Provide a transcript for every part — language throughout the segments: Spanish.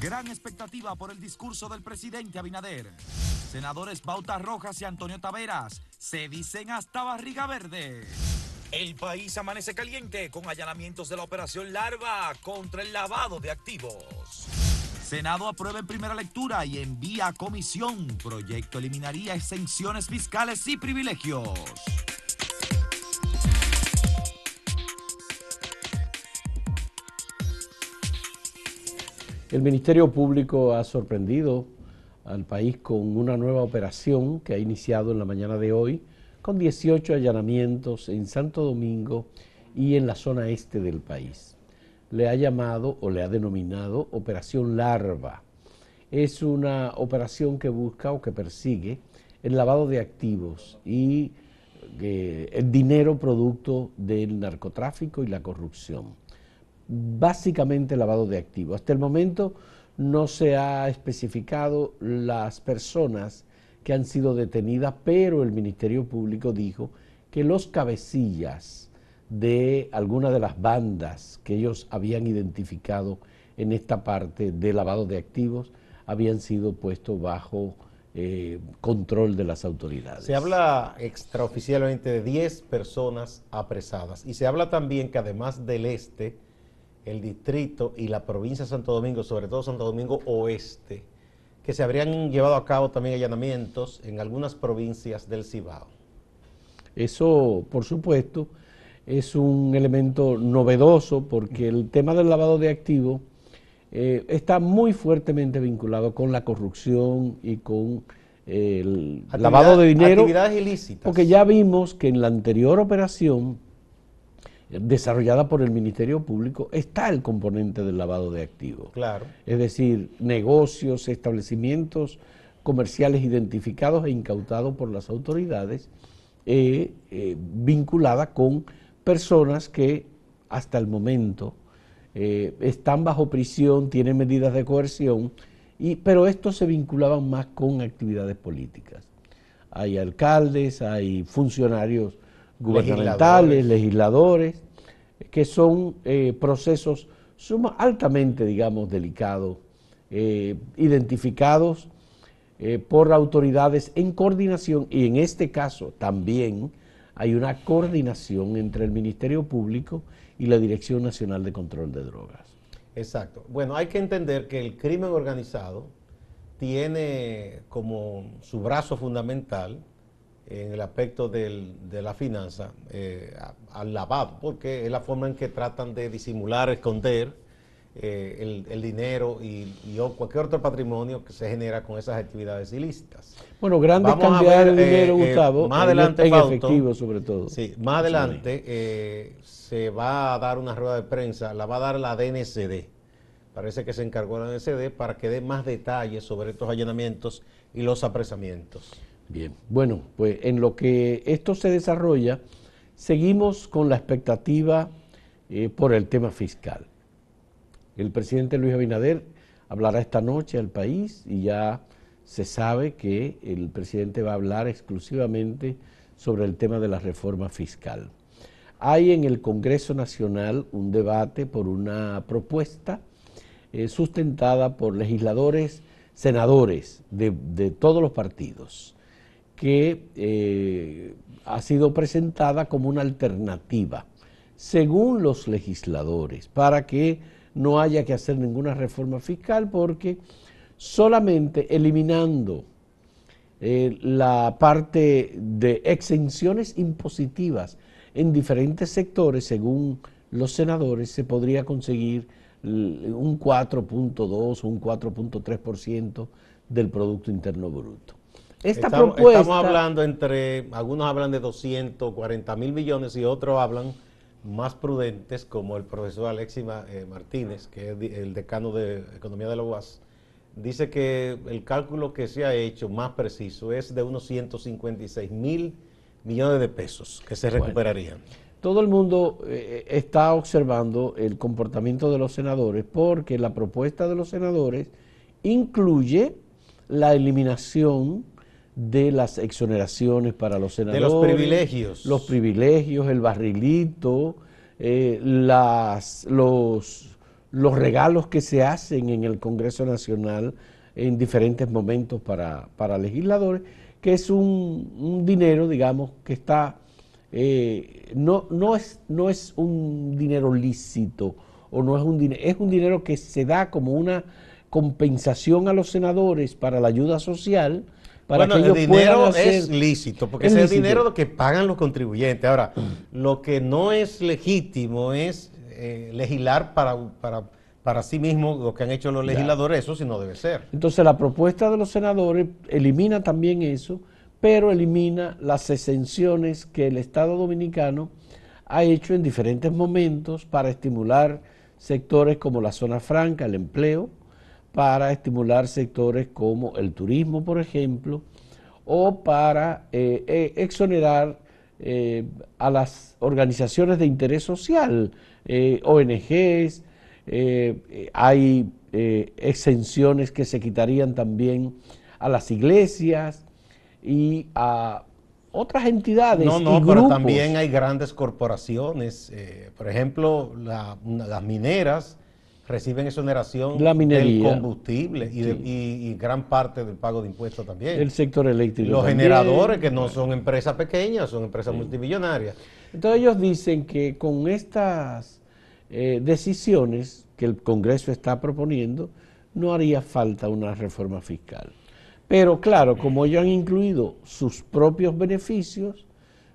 Gran expectativa por el discurso del presidente Abinader. Senadores Bauta Rojas y Antonio Taveras se dicen hasta barriga verde. El país amanece caliente con allanamientos de la operación Larva contra el lavado de activos. Senado aprueba en primera lectura y envía a comisión. Proyecto eliminaría exenciones fiscales y privilegios. El Ministerio Público ha sorprendido al país con una nueva operación que ha iniciado en la mañana de hoy, con 18 allanamientos en Santo Domingo y en la zona este del país. Le ha llamado o le ha denominado Operación Larva. Es una operación que busca o que persigue el lavado de activos y eh, el dinero producto del narcotráfico y la corrupción básicamente lavado de activos. Hasta el momento no se ha especificado las personas que han sido detenidas, pero el Ministerio Público dijo que los cabecillas de alguna de las bandas que ellos habían identificado en esta parte de lavado de activos habían sido puestos bajo eh, control de las autoridades. Se habla extraoficialmente de 10 personas apresadas y se habla también que además del este, el distrito y la provincia de Santo Domingo, sobre todo Santo Domingo Oeste, que se habrían llevado a cabo también allanamientos en algunas provincias del Cibao. Eso, por supuesto, es un elemento novedoso porque el tema del lavado de activos eh, está muy fuertemente vinculado con la corrupción y con el lavado de dinero. Actividades ilícitas. Porque ya vimos que en la anterior operación desarrollada por el Ministerio Público está el componente del lavado de activos. Claro. Es decir, negocios, establecimientos comerciales identificados e incautados por las autoridades eh, eh, vinculada con personas que hasta el momento eh, están bajo prisión, tienen medidas de coerción, y, pero estos se vinculaban más con actividades políticas. Hay alcaldes, hay funcionarios gubernamentales, legisladores, que son eh, procesos altamente, digamos, delicados, eh, identificados eh, por autoridades en coordinación y en este caso también hay una coordinación entre el Ministerio Público y la Dirección Nacional de Control de Drogas. Exacto. Bueno, hay que entender que el crimen organizado tiene como su brazo fundamental en el aspecto de la finanza eh, al lavado, porque es la forma en que tratan de disimular, esconder eh, el, dinero y, cualquier otro patrimonio que se genera con esas actividades ilícitas. Bueno, grandes cantidades de dinero, eh, Gustavo, más adelante, en, efectivo sobre todo. Sí, más adelante se va a dar una rueda de prensa, la va a dar la DNCD. Parece que se encargó la DNCD para que dé más detalles sobre estos allanamientos y los apresamientos. Bien, bueno, pues en lo que esto se desarrolla, seguimos con la expectativa eh, por el tema fiscal. El presidente Luis Abinader hablará esta noche al país y ya se sabe que el presidente va a hablar exclusivamente sobre el tema de la reforma fiscal. Hay en el Congreso Nacional un debate por una propuesta eh, sustentada por legisladores, senadores de todos los partidos que eh, ha sido presentada como una alternativa, según los legisladores, para que no haya que hacer ninguna reforma fiscal, porque solamente eliminando eh, la parte de exenciones impositivas en diferentes sectores, según los senadores, se podría conseguir un 4.2 o un 4.3% del Producto Interno Bruto. Esta estamos, propuesta... Estamos hablando entre, algunos hablan de 240 mil millones y otros hablan más prudentes, como el profesor Alexis eh, Martínez, que es el decano de Economía de la UAS, dice que el cálculo que se ha hecho más preciso es de unos 156 mil millones de pesos que se recuperarían. todo el mundo eh, está observando el comportamiento de los senadores porque la propuesta de los senadores incluye la eliminación de las exoneraciones para los senadores. De los privilegios. Los privilegios, el barrilito, eh, las, los, los regalos que se hacen en el Congreso Nacional en diferentes momentos para, legisladores, que es un, dinero, digamos, que está, eh, no, no, es, no es un dinero lícito, o no es un dinero, es un dinero que se da como una compensación a los senadores para la ayuda social, para bueno, que el dinero es lícito, porque es, el dinero que pagan los contribuyentes. Ahora, lo que no es legítimo es eh, legislar para, para, para sí mismo lo que han hecho los legisladores, eso sí no debe ser. Entonces, la propuesta de los senadores elimina también eso, pero elimina las exenciones que el Estado Dominicano ha hecho en diferentes momentos para estimular sectores como la zona franca, el empleo, para estimular sectores como el turismo, por ejemplo, o para eh, eh, exonerar eh, a las organizaciones de interés social, ONGs, hay exenciones que se quitarían también a las iglesias y a otras entidades. No, no, pero también hay grandes corporaciones, por ejemplo, las mineras reciben exoneración la del combustible y, gran parte del pago de impuestos también. El sector eléctrico. Los generadores, que no son empresas pequeñas, son empresas multimillonarias. Entonces ellos dicen que con estas eh, decisiones que el Congreso está proponiendo, no haría falta una reforma fiscal. Pero claro, como ellos han incluido sus propios beneficios,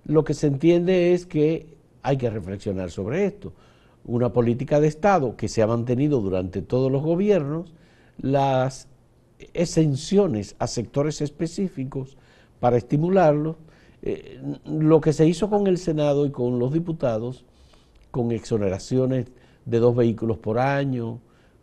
lo que se entiende es que hay que reflexionar sobre esto una política de Estado que se ha mantenido durante todos los gobiernos, las exenciones a sectores específicos para estimularlos, eh, lo que se hizo con el Senado y con los diputados, con exoneraciones de dos vehículos por año,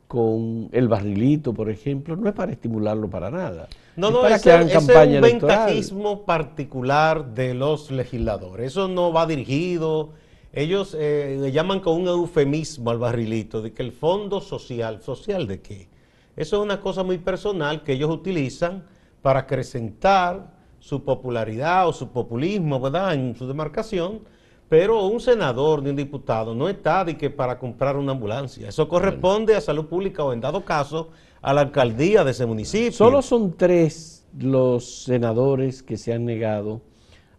con el barrilito, por ejemplo, no es para estimularlo para nada. No, no, es, para es un ventajismo particular de los legisladores. Eso no va dirigido ellos eh, le llaman con un eufemismo al barrilito de que el fondo social, ¿social de qué? Eso es una cosa muy personal que ellos utilizan para acrecentar su popularidad o su populismo, ¿verdad? En su demarcación, pero un senador ni un diputado no está de que para comprar una ambulancia. Eso corresponde a salud pública o en dado caso a la alcaldía de ese municipio. Solo son tres los senadores que se han negado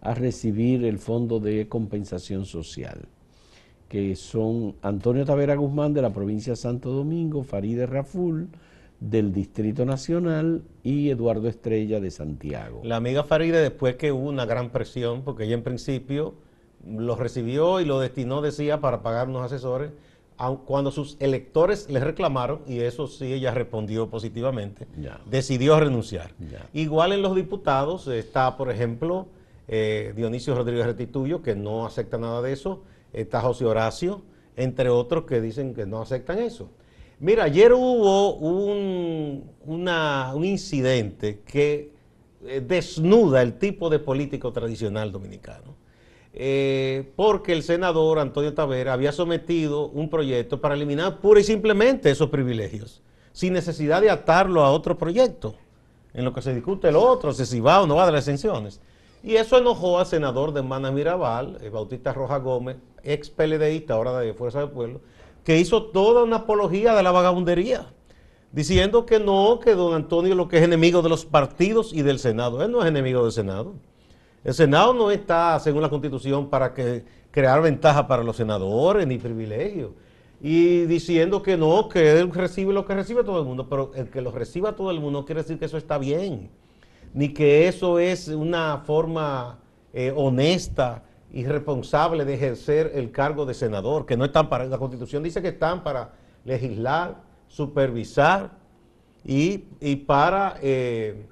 a recibir el Fondo de Compensación Social, que son Antonio Tavera Guzmán de la provincia de Santo Domingo, Faride Raful del Distrito Nacional y Eduardo Estrella de Santiago. La amiga Faride, después que hubo una gran presión, porque ella en principio lo recibió y lo destinó, decía, para pagar unos asesores, cuando sus electores le reclamaron, y eso sí ella respondió positivamente, decidió renunciar. Igual en los diputados está, por ejemplo, eh, Dionisio Rodríguez Retituyo, que no acepta nada de eso, está José Horacio, entre otros que dicen que no aceptan eso. Mira, ayer hubo un, incidente que eh, desnuda el tipo de político tradicional dominicano, eh, porque el senador Antonio Tavera había sometido un proyecto para eliminar pura y simplemente esos privilegios, sin necesidad de atarlo a otro proyecto, en lo que se discute el otro, si va o no va de las exenciones. Y eso enojó al senador de Mana Mirabal, el Bautista Roja Gómez, ex PLDista, ahora de Fuerza del Pueblo, que hizo toda una apología de la vagabundería, diciendo que no, que don Antonio lo que es enemigo de los partidos y del Senado. Él no es enemigo del Senado. El Senado no está, según la Constitución, para crear ventaja para los senadores ni privilegios. Y diciendo que no, que él recibe lo que recibe todo el mundo, pero el que lo reciba todo el mundo quiere decir que eso está bien ni que eso es una forma eh, honesta y responsable de ejercer el cargo de senador, que no están para, la constitución dice que están para legislar, supervisar y, para eh,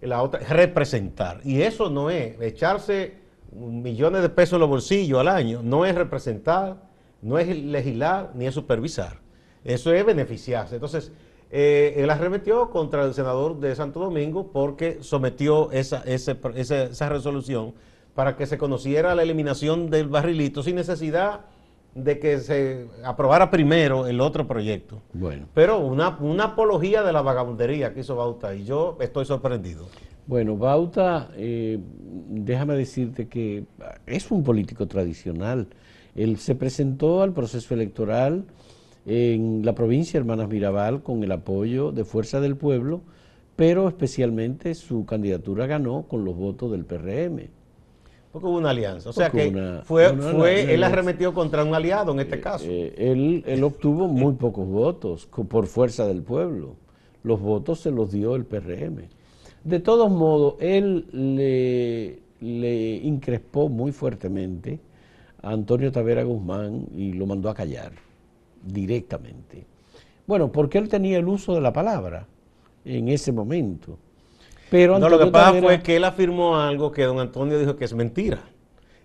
la otra, representar. Y eso no es echarse millones de pesos en los bolsillos al año, no es representar, no es legislar, ni es supervisar. Eso es beneficiarse. Entonces, eh, él arremetió contra el senador de Santo Domingo porque sometió esa, esa, resolución para que se conociera la eliminación del barrilito sin necesidad de que se aprobara primero el otro proyecto. Bueno. Pero una, apología de la vagabundería que hizo Bauta y yo estoy sorprendido. Bueno, Bauta, eh, déjame decirte que es un político tradicional. Él se presentó al proceso electoral en la provincia Hermanas Mirabal con el apoyo de Fuerza del Pueblo, pero especialmente su candidatura ganó con los votos del PRM. Porque hubo una alianza. O sea que fue, fue él arremetió contra un aliado en este eh, caso. Eh, él, él, obtuvo muy pocos votos por fuerza del pueblo. Los votos se los dio el PRM. De todos modos, él le, le increspó muy fuertemente a Antonio Tavera Guzmán y lo mandó a callar directamente. Bueno, porque él tenía el uso de la palabra en ese momento. Pero no, lo que pasa fue que él afirmó algo que don Antonio dijo que es mentira.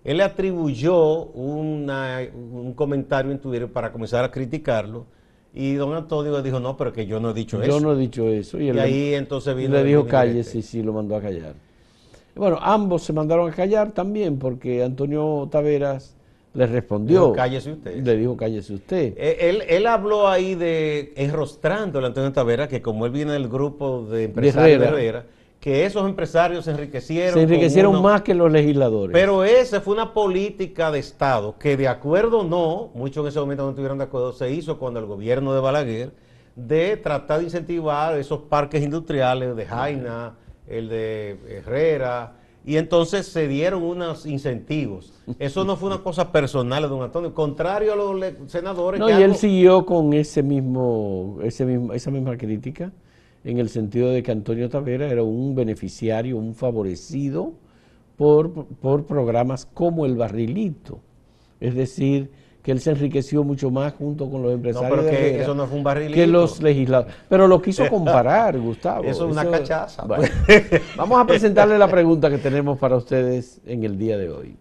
Él le atribuyó un comentario en Twitter para comenzar a criticarlo. Y don Antonio dijo, no, pero que yo no he dicho eso. Yo no he dicho eso. Y, ahí entonces vino... Le dijo calle, sí, sí, lo mandó a callar. Bueno, ambos se mandaron a callar también porque Antonio Taveras le respondió. Dijo, cállese usted. Le dijo, cállese usted. Eh, él, él, habló ahí de, enrostrando a Antonio Taveras, que como él viene del grupo de empresarios de Herrera, que esos empresarios se enriquecieron. Se enriquecieron más que los legisladores. Pero esa fue una política de Estado que de acuerdo o no, muchos en ese momento no estuvieron de acuerdo, se hizo cuando el gobierno de Balaguer de tratar de incentivar esos parques industriales de Jaina, el de Herrera, y entonces se dieron unos incentivos. Eso no fue una cosa personal de don Antonio, contrario a los senadores. No, y él siguió con ese mismo, ese mismo, esa misma crítica, en el sentido de que Antonio Tavera era un beneficiario, un favorecido por, por programas como el barrilito. Es decir, que él se enriqueció mucho más junto con los empresarios. No, pero que eso no fue un barrilito. Que los legisladores. Pero lo quiso comparar, Gustavo. Eso es una cachaza. vamos a presentarle la pregunta que tenemos para ustedes en el día de hoy.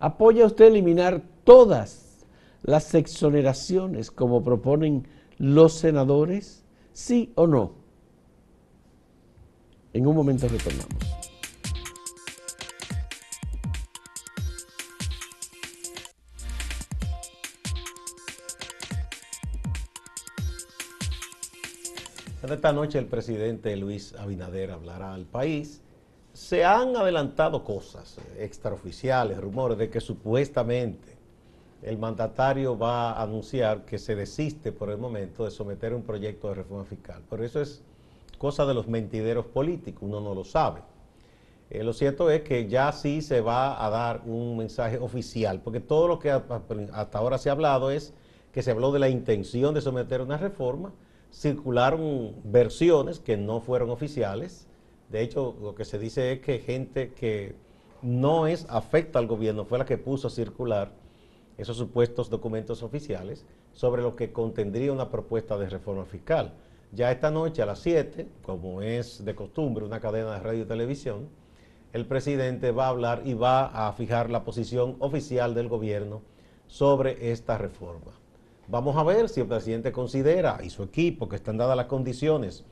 ¿Apoya usted eliminar todas las exoneraciones como proponen los senadores? ¿Sí o no? En un momento retornamos. Esta noche el presidente Luis Abinader hablará al país. Se han adelantado cosas extraoficiales, rumores de que supuestamente el mandatario va a anunciar que se desiste por el momento de someter un proyecto de reforma fiscal. Pero eso es cosa de los mentideros políticos, uno no lo sabe. Eh, lo cierto es que ya sí se va a dar un mensaje oficial, porque todo lo que hasta ahora se ha hablado es que se habló de la intención de someter una reforma, circularon versiones que no fueron oficiales. De hecho, lo que se dice es que gente que no es afecta al gobierno fue la que puso a circular esos supuestos documentos oficiales sobre lo que contendría una propuesta de reforma fiscal. Ya esta noche a las 7, como es de costumbre una cadena de radio y televisión, el presidente va a hablar y va a fijar la posición oficial del gobierno sobre esta reforma. Vamos a ver si el presidente considera y su equipo que están dadas las condiciones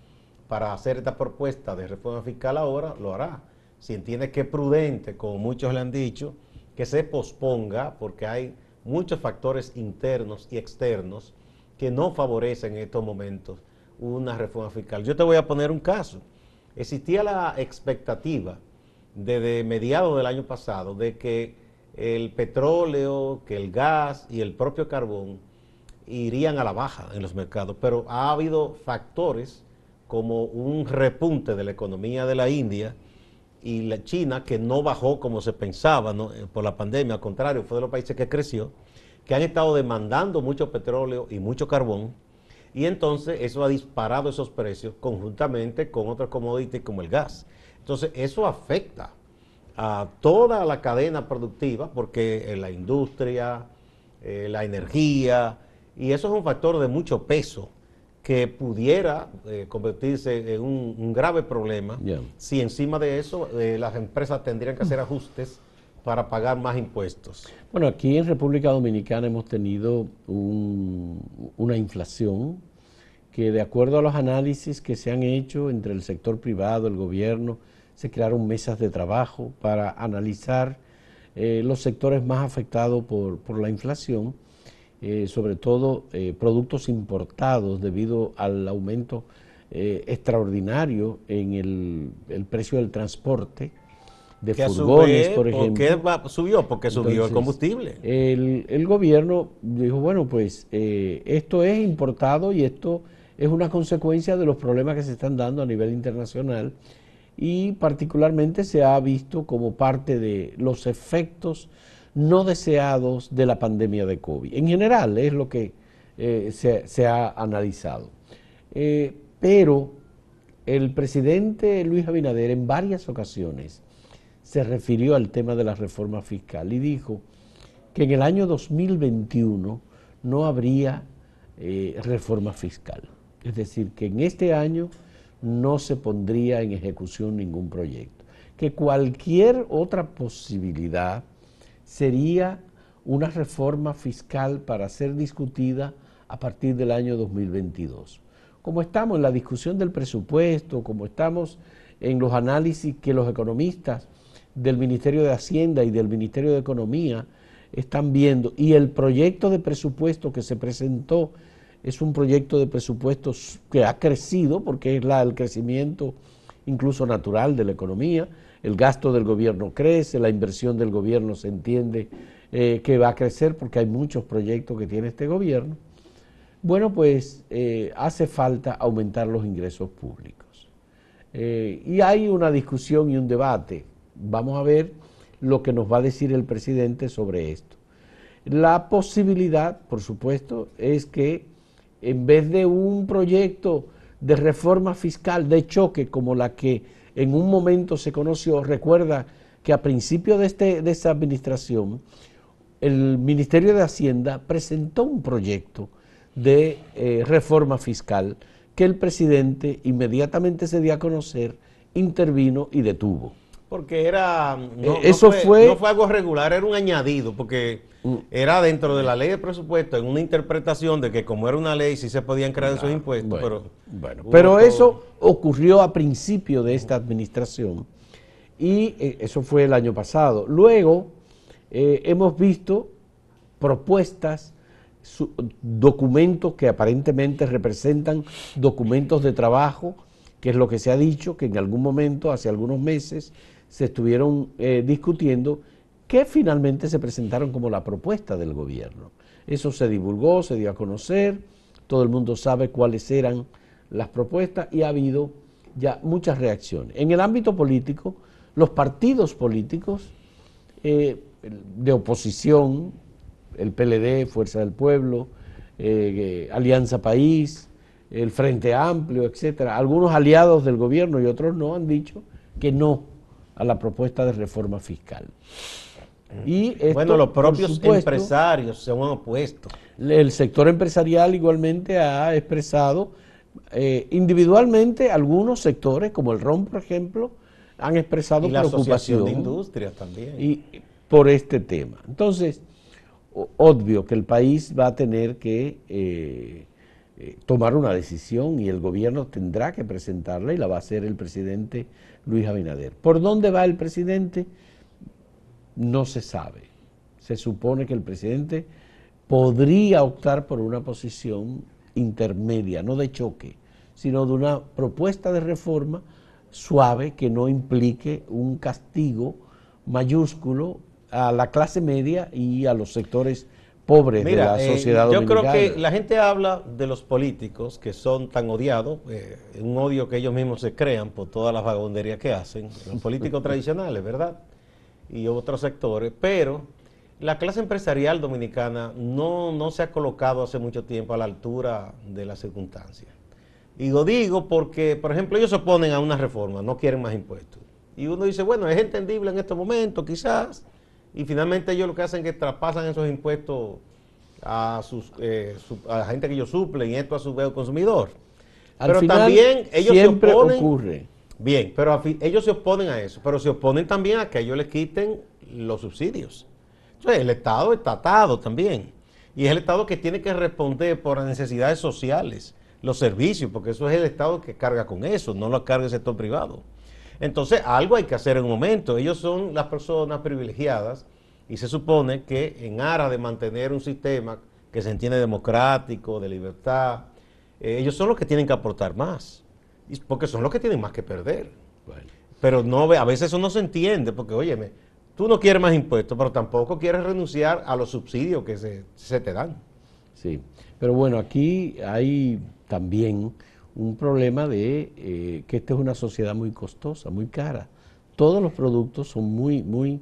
para hacer esta propuesta de reforma fiscal ahora, lo hará. Si entiende que es prudente, como muchos le han dicho, que se posponga porque hay muchos factores internos y externos que no favorecen en estos momentos una reforma fiscal. Yo te voy a poner un caso. Existía la expectativa desde mediados del año pasado de que el petróleo, que el gas y el propio carbón irían a la baja en los mercados, pero ha habido factores como un repunte de la economía de la India y la China que no bajó como se pensaba eh, por la pandemia, al contrario, fue de los países que creció, que han estado demandando mucho petróleo y mucho carbón, y entonces eso ha disparado esos precios conjuntamente con otros commodities como el gas. Entonces eso afecta a toda la cadena productiva porque la industria, eh, la energía, y eso es un factor de mucho peso que pudiera eh, convertirse en un, grave problema. Si encima de eso eh, las empresas tendrían que hacer ajustes para pagar más impuestos. Bueno, aquí en República Dominicana hemos tenido una inflación que de acuerdo a los análisis que se han hecho entre el sector privado, el gobierno, se crearon mesas de trabajo para analizar eh, los sectores más afectados por, por la inflación eh, sobre todo eh, productos importados debido al aumento eh, extraordinario en el, precio del transporte de furgones, por ejemplo. ¿Por qué subió? Porque subió el combustible. El, gobierno dijo, bueno, pues esto es importado y esto es una consecuencia de los problemas que se están dando a nivel internacional y particularmente se ha visto como parte de los efectos no deseados de la pandemia de COVID. En general es lo que eh, se, ha analizado. Eh, pero el presidente Luis Abinader en varias ocasiones se refirió al tema de la reforma fiscal y dijo que en el año 2021 no habría eh, reforma fiscal. Es decir, que en este año no se pondría en ejecución ningún proyecto. Que cualquier otra posibilidad sería una reforma fiscal para ser discutida a partir del año 2022. Como estamos en la discusión del presupuesto, como estamos en los análisis que los economistas del Ministerio de Hacienda y del Ministerio de Economía están viendo. Y el proyecto de presupuesto que se presentó es un proyecto de presupuesto que ha crecido porque es la, el crecimiento incluso natural de la economía. El gasto del gobierno crece, la inversión del gobierno se entiende eh, que va a crecer porque hay muchos proyectos que tiene este gobierno. Bueno, pues eh, hace falta aumentar los ingresos públicos. Eh, y hay una discusión y un debate Vamos a ver lo que nos va a decir el presidente sobre esto. La posibilidad, por supuesto, es que en vez de un proyecto de reforma fiscal de choque como la que en un momento se conoció, recuerda que a principio de, este, de esta administración, el Ministerio de Hacienda presentó un proyecto de eh, reforma fiscal que el presidente inmediatamente se dio a conocer, intervino y detuvo. Porque era. No, eh, Eso fue, No fue algo regular, era un añadido, porque mm. era dentro de la ley de presupuesto, en una interpretación de que como era una ley, sí se podían crear esos impuestos. Bueno, pero bueno, pero eso ocurrió a principio de esta administración y eh, eso fue el año pasado. Luego eh, hemos visto propuestas, documentos que aparentemente representan documentos de trabajo, que es lo que se ha dicho, que en algún momento, hace algunos meses, se estuvieron eh, discutiendo que finalmente se presentaron como la propuesta del gobierno. Eso se divulgó, se dio a conocer, todo el mundo sabe cuáles eran las propuestas y ha habido ya muchas reacciones. En el ámbito político, los partidos políticos eh, de oposición, el PLD, Fuerza del Pueblo, eh, Alianza País, el Frente Amplio, etcétera, algunos aliados del gobierno y otros no han dicho que no a la propuesta de reforma fiscal. Y bueno, los propios empresarios se han opuesto. El sector empresarial igualmente ha expresado, eh, individualmente algunos sectores, como el ROM, por ejemplo, han expresado y la preocupación. de Industria también. Y, por este tema. Entonces, obvio que el país va a tener que eh, tomar una decisión y el gobierno tendrá que presentarla y la va a hacer el presidente Luis Abinader. ¿Por dónde va el presidente? No se sabe. Se supone que el presidente podría optar por una posición intermedia, no de choque, sino de una propuesta de reforma suave que no implique un castigo mayúsculo a la clase media y a los sectores pobres de la eh, sociedad Yo creo que la gente habla de los políticos que son tan odiados, eh, un odio que ellos mismos se crean por todas las vagabunderías que hacen, los políticos tradicionales, ¿verdad? Y otros sectores, pero la clase empresarial dominicana no, no se ha colocado hace mucho tiempo a la altura de las circunstancias. Y lo digo porque, por ejemplo, ellos se oponen a una reforma, no quieren más impuestos. Y uno dice, bueno, es entendible en estos momentos, quizás, y finalmente ellos lo que hacen es que traspasan esos impuestos a, sus, eh, a la gente que ellos suplen y esto a su vez consumidor. pero también ellos se oponen, ocurre. Bien, pero ellos se oponen a eso, pero se oponen también a que ellos les quiten los subsidios. Entonces, el Estado está atado también. Y es el Estado que tiene que responder por las necesidades sociales, los servicios, porque eso es el Estado que carga con eso, no lo carga el sector privado. Entonces, algo hay que hacer en un momento. Ellos son las personas privilegiadas y se supone que en aras de mantener un sistema que se entiende democrático, de libertad, eh, ellos son los que tienen que aportar más, porque son los que tienen más que perder. Pero no, a veces eso no se entiende, porque óyeme, tú no quieres más impuestos, pero tampoco quieres renunciar a los subsidios que se, te dan. Sí, pero bueno, aquí hay también un problema de eh, que esta es una sociedad muy costosa, muy cara. Todos los productos son muy, muy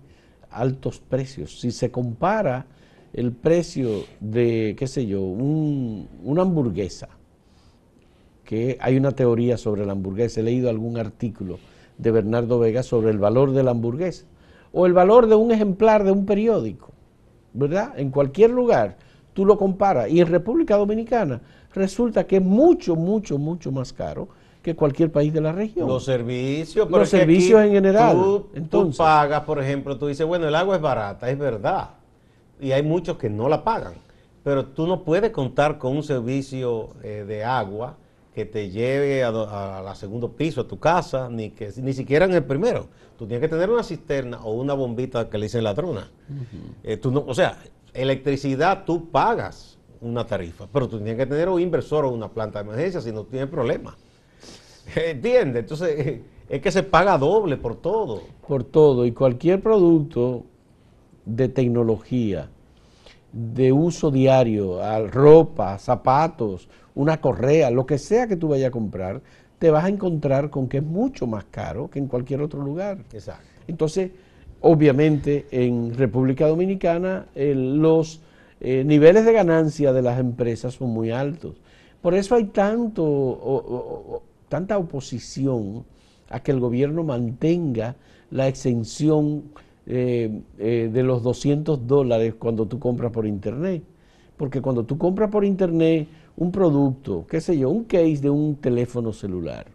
altos precios. Si se compara el precio de, qué sé yo, una hamburguesa, que hay una teoría sobre la hamburguesa, he leído algún artículo de Bernardo Vega sobre el valor de la hamburguesa o el valor de un ejemplar de un periódico, ¿verdad? En cualquier lugar tú lo comparas y en República Dominicana resulta que es mucho, mucho, mucho más caro que cualquier país de la región. Los servicios, los servicios en general. Tú, Entonces, tú pagas, por ejemplo, tú dices, bueno, el agua es barata, es verdad. Y hay muchos que no la pagan. Pero tú no puedes contar con un servicio eh, de agua que te lleve a, la segundo piso a tu casa, ni que ni siquiera en el primero. Tú tienes que tener una cisterna o una bombita que le dicen ladrona. Eh, tú no, o sea, electricidad tú pagas una tarifa, pero tú tienes que tener un inversor o una planta de emergencia si no tienes problema. ¿Entiendes? Entonces, es que se paga doble por todo. Por todo. Y cualquier producto de tecnología, de uso diario, ropa, zapatos, una correa, lo que sea que tú vayas a comprar, te vas a encontrar con que es mucho más caro que en cualquier otro lugar. Exacto. Entonces, obviamente, en República Dominicana los eh, niveles de ganancia de las empresas son muy altos. Por eso hay tanto, tanta oposición a que el gobierno mantenga la exención eh, eh, de los 200 dólares cuando tú compras por internet. Porque cuando tú compras por internet un producto, qué sé yo, un case de un teléfono celular,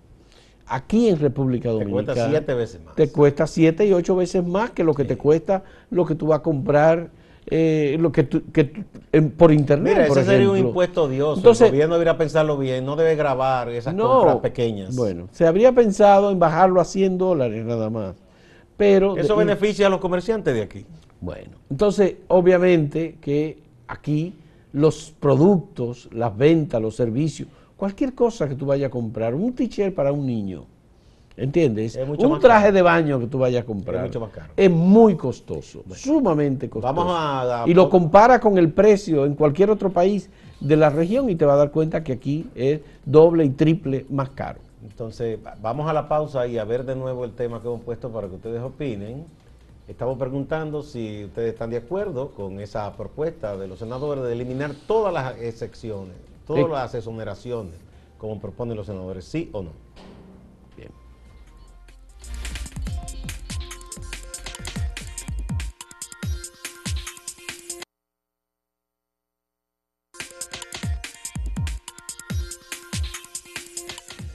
aquí en República Dominicana. Te cuesta siete veces más. Te cuesta siete y ocho veces más que lo que te cuesta lo que tú vas a comprar. Eh, lo que, por internet. Mira, ese sería un impuesto odioso. Entonces, el gobierno debería pensarlo bien, no debe grabar esas compras pequeñas. Bueno, se habría pensado en bajarlo a 100 dólares nada más. Pero Eso beneficia a los comerciantes de aquí. Bueno, entonces, obviamente que aquí los productos, las ventas, los servicios, cualquier cosa que tú vayas a comprar, un t-shirt para un niño, ¿entiendes? un traje de baño que tú vayas a comprar. Es mucho más caro. Es muy costoso, sumamente costoso. Vamos a, y lo compara con el precio en cualquier otro país de la región y te va a dar cuenta que aquí es doble y triple más caro. Entonces, vamos a la pausa y a ver de nuevo el tema que hemos puesto para que ustedes opinen. Estamos preguntando si ustedes están de acuerdo con esa propuesta de los senadores de eliminar todas las excepciones, todas las exoneraciones, como proponen los senadores, sí o no.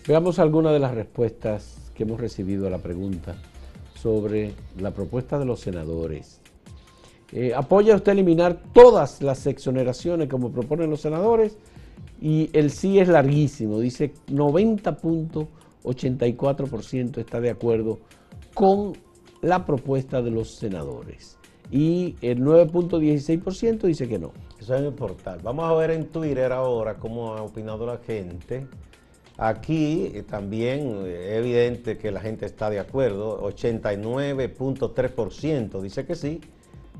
Veamos algunas de las respuestas que hemos recibido a la pregunta sobre la propuesta de los senadores. Eh, ¿Apoya usted eliminar todas las exoneraciones como proponen los senadores? Y el sí es larguísimo, dice 90.84% está de acuerdo con la propuesta de los senadores. Y el 9.16% dice que no. Eso es importante. Vamos a ver en Twitter ahora cómo ha opinado la gente. Aquí eh, también eh, es evidente que la gente está de acuerdo, 89.3% dice que sí,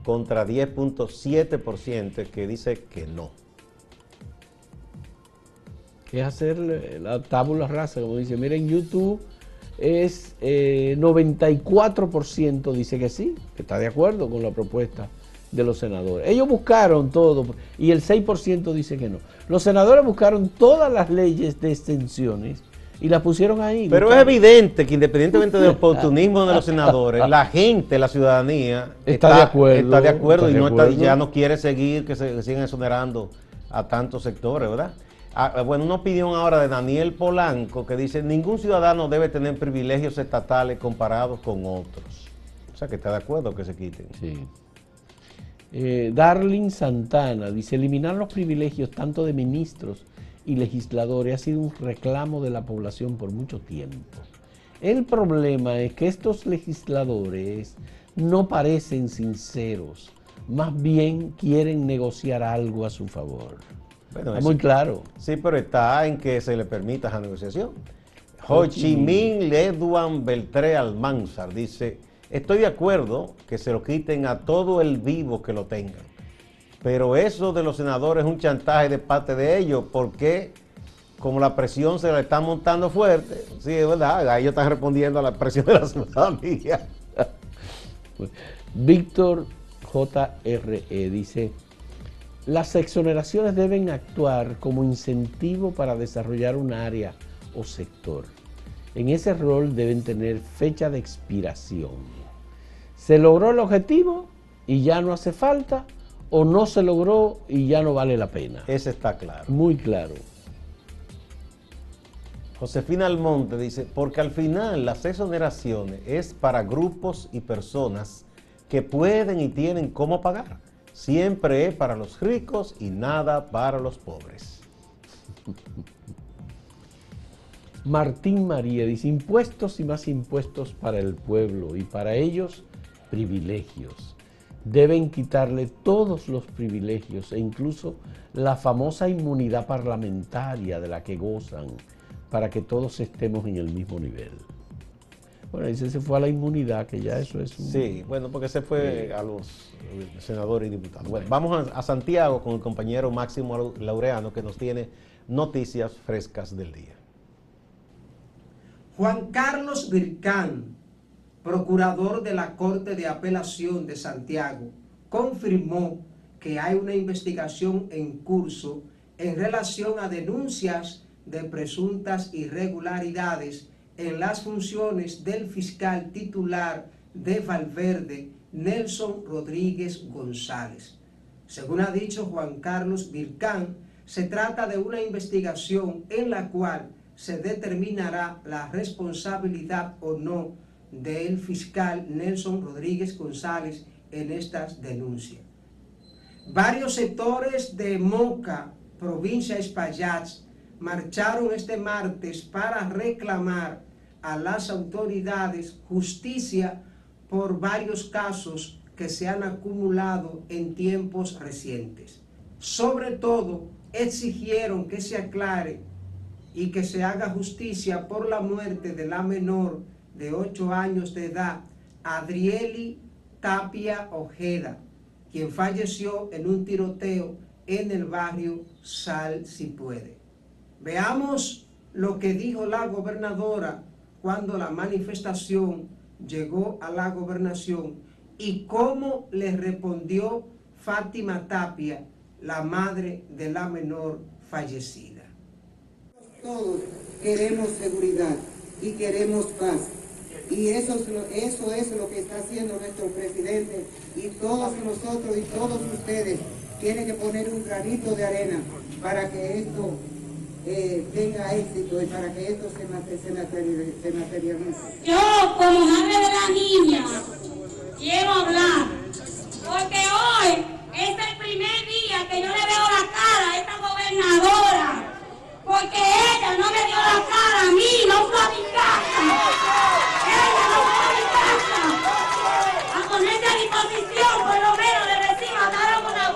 contra 10.7% que dice que no. ¿Qué es hacer la tabula rasa? Como dice, miren, YouTube es 94% eh, dice que sí, que está de acuerdo con la propuesta de los senadores. Ellos buscaron todo y el 6% dice que no. Los senadores buscaron todas las leyes de extensiones y las pusieron ahí. Pero es evidente que independientemente del oportunismo de los senadores, la gente, la ciudadanía está, de acuerdo, está de acuerdo y no ya no quiere seguir que se sigan exonerando a tantos sectores, ¿verdad? Ah, bueno, una opinión ahora de Daniel Polanco que dice, ningún ciudadano debe tener privilegios estatales comparados con otros. O sea, que está de acuerdo que se quiten. Sí. Eh, Darling Santana dice, eliminar los privilegios tanto de ministros y legisladores ha sido un reclamo de la población por mucho tiempo. El problema es que estos legisladores no parecen sinceros, más bien quieren negociar algo a su favor. Bueno, muy claro. Sí, pero está en que se le permita esa negociación. Ho Chi Minh Leduan Beltré Almanzar dice, estoy de acuerdo que se lo quiten a todo el vivo que lo tengan, pero eso de los senadores es un chantaje de parte de ellos, porque como la presión se la está montando fuerte, sí, es verdad, ellos están respondiendo a la presión de la ciudadanía. Víctor JRE dice, las exoneraciones deben actuar como incentivo para desarrollar un área o sector. En ese rol deben tener fecha de expiración. ¿Se logró el objetivo y ya no hace falta? ¿O no se logró y ya no vale la pena? Ese está claro. Muy claro. Josefina Almonte dice, porque al final las exoneraciones es para grupos y personas que pueden y tienen cómo pagar siempre es para los ricos y nada para los pobres. Martín María dice, impuestos y más impuestos para el pueblo y para ellos privilegios. Deben quitarle todos los privilegios e incluso la famosa inmunidad parlamentaria de la que gozan para que todos estemos en el mismo nivel. Bueno, dice se fue a la inmunidad, que ya eso es Sí, bueno, porque se fue a los eh, senadores y diputados. Bueno, vamos a, Santiago con el compañero Máximo Laureano que nos tiene noticias frescas del día. Juan Carlos Vircán, procurador de la Corte de Apelación de Santiago, confirmó que hay una investigación en curso en relación a denuncias de presuntas irregularidades en las funciones del fiscal titular de Valverde, Nelson Rodríguez González. Según ha dicho Juan Carlos Vircán, se trata de una investigación en la cual se determinará la responsabilidad o no del fiscal Nelson Rodríguez González en estas denuncias. Varios sectores de Moca, provincia de Espaillat, marcharon este martes para reclamar a las autoridades justicia por varios casos que se han acumulado en tiempos recientes. Sobre todo, exigieron que se aclare y que se haga justicia por la muerte de la menor de 8 años de edad, Adrieli Tapia Ojeda, quien falleció en un tiroteo en el barrio Sal si puede. Veamos lo que dijo la gobernadora cuando la manifestación llegó a la gobernación y cómo le respondió Fátima Tapia, la madre de la menor fallecida. Todos queremos seguridad y queremos paz. Y eso es, lo, eso es lo que está haciendo nuestro presidente y todos nosotros y todos ustedes tienen que poner un granito de arena para que esto eh, tenga éxito y para que esto se, materialice. Yo, como madre de la niña, quiero hablar, porque hoy es el primer día que yo le veo la cara a esta gobernadora, porque ella no me dio la cara a mí, no fue a mi casa. Ella no fue a mi casa. A ponerse a disposición, por lo menos, de decir, mataron una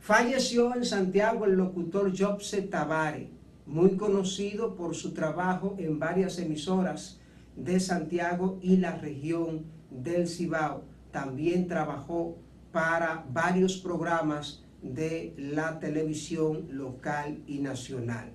Falleció en Santiago el locutor Jobse Tabare, muy conocido por su trabajo en varias emisoras de Santiago y la región del Cibao. También trabajó para varios programas de la televisión local y nacional.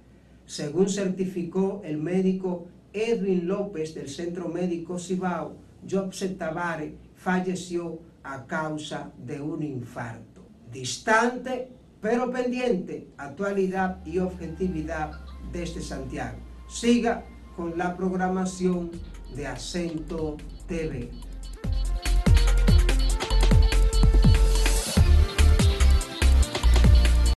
Según certificó el médico Edwin López del Centro Médico Cibao, Jobse Tabare falleció a causa de un infarto distante pero pendiente, actualidad y objetividad desde Santiago. Siga con la programación de Acento TV.